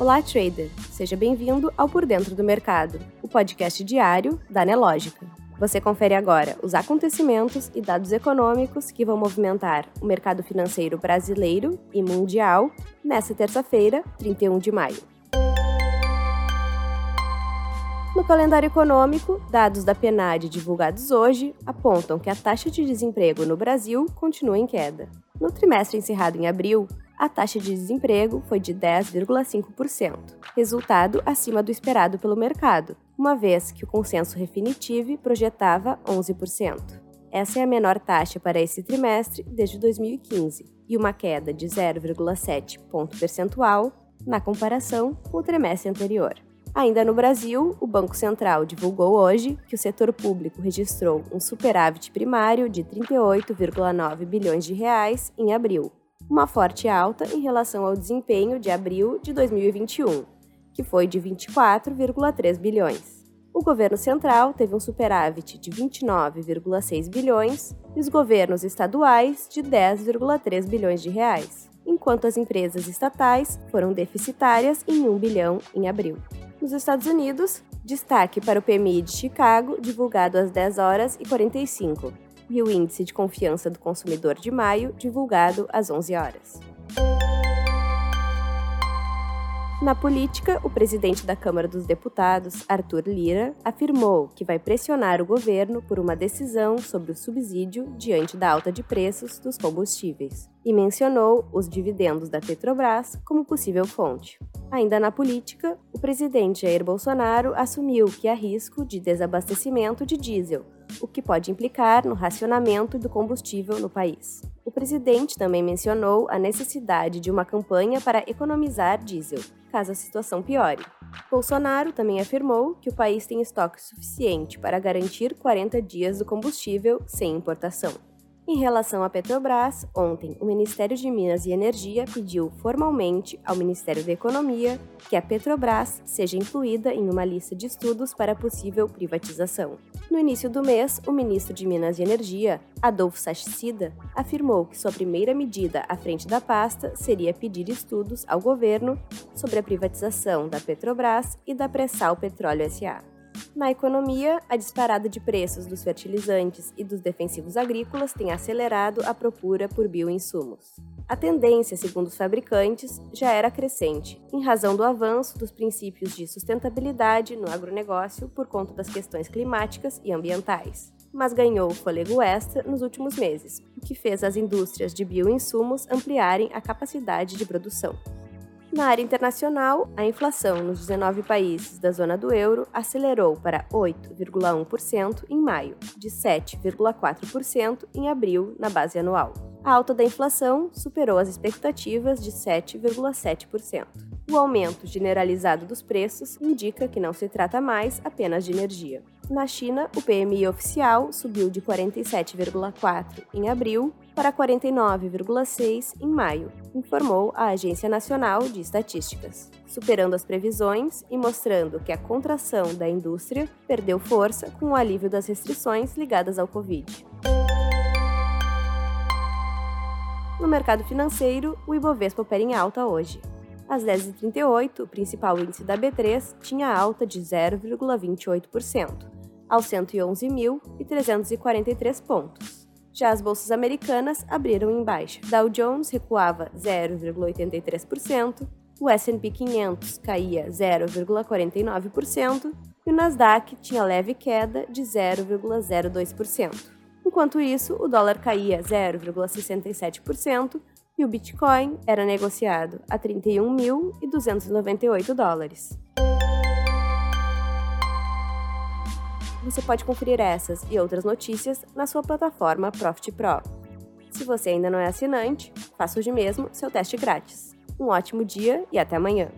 Olá, trader! Seja bem-vindo ao Por Dentro do Mercado, o podcast diário da Nelógica. Você confere agora os acontecimentos e dados econômicos que vão movimentar o mercado financeiro brasileiro e mundial nesta terça-feira, 31 de maio. No calendário econômico, dados da PNAD divulgados hoje apontam que a taxa de desemprego no Brasil continua em queda. No trimestre encerrado em abril, a taxa de desemprego foi de 10,5%, resultado acima do esperado pelo mercado, uma vez que o consenso Refinitiv projetava 11%. Essa é a menor taxa para esse trimestre desde 2015 e uma queda de 0,7 ponto percentual na comparação com o trimestre anterior. Ainda no Brasil, o Banco Central divulgou hoje que o setor público registrou um superávit primário de 38,9 bilhões de reais em abril, uma forte alta em relação ao desempenho de abril de 2021, que foi de 24,3 bilhões. O governo central teve um superávit de 29,6 bilhões e os governos estaduais de 10,3 bilhões de reais, enquanto as empresas estatais foram deficitárias em 1 bilhão em abril. Nos Estados Unidos, destaque para o PMI de Chicago, divulgado às 10 horas e 45, e o Índice de Confiança do Consumidor de maio, divulgado às 11 horas. Na política, o presidente da Câmara dos Deputados, Arthur Lira, afirmou que vai pressionar o governo por uma decisão sobre o subsídio diante da alta de preços dos combustíveis e mencionou os dividendos da Petrobras como possível fonte. Ainda na política, o presidente Jair Bolsonaro assumiu que há risco de desabastecimento de diesel, o que pode implicar no racionamento do combustível no país. O presidente também mencionou a necessidade de uma campanha para economizar diesel, caso a situação piore. Bolsonaro também afirmou que o país tem estoque suficiente para garantir 40 dias do combustível sem importação. Em relação à Petrobras, ontem o Ministério de Minas e Energia pediu formalmente ao Ministério da Economia que a Petrobras seja incluída em uma lista de estudos para possível privatização. No início do mês, o ministro de Minas e Energia, Adolfo Sachsida, afirmou que sua primeira medida à frente da pasta seria pedir estudos ao governo sobre a privatização da Petrobras e da Pressal Petróleo SA. Na economia, a disparada de preços dos fertilizantes e dos defensivos agrícolas tem acelerado a procura por bioinsumos. A tendência, segundo os fabricantes, já era crescente, em razão do avanço dos princípios de sustentabilidade no agronegócio por conta das questões climáticas e ambientais mas ganhou fôlego extra nos últimos meses, o que fez as indústrias de bioinsumos ampliarem a capacidade de produção. Na área internacional, a inflação nos 19 países da zona do euro acelerou para 8,1% em maio, de 7,4% em abril na base anual. A alta da inflação superou as expectativas de 7,7%. O aumento generalizado dos preços indica que não se trata mais apenas de energia. Na China, o PMI oficial subiu de 47,4 em abril para 49,6 em maio, informou a Agência Nacional de Estatísticas, superando as previsões e mostrando que a contração da indústria perdeu força com o alívio das restrições ligadas ao Covid. No mercado financeiro, o Ibovespa opera em alta hoje. Às 10h38, o principal índice da B3 tinha alta de 0,28%, aos 111.343 pontos. Já as bolsas americanas abriram em baixa. Dow Jones recuava 0,83%, o S&P 500 caía 0,49% e o Nasdaq tinha leve queda de 0,02%. Enquanto isso, o dólar caía 0,67% e o Bitcoin era negociado a 31.298 dólares. Você pode conferir essas e outras notícias na sua plataforma Profit Pro. Se você ainda não é assinante, faça hoje mesmo seu teste grátis. Um ótimo dia e até amanhã!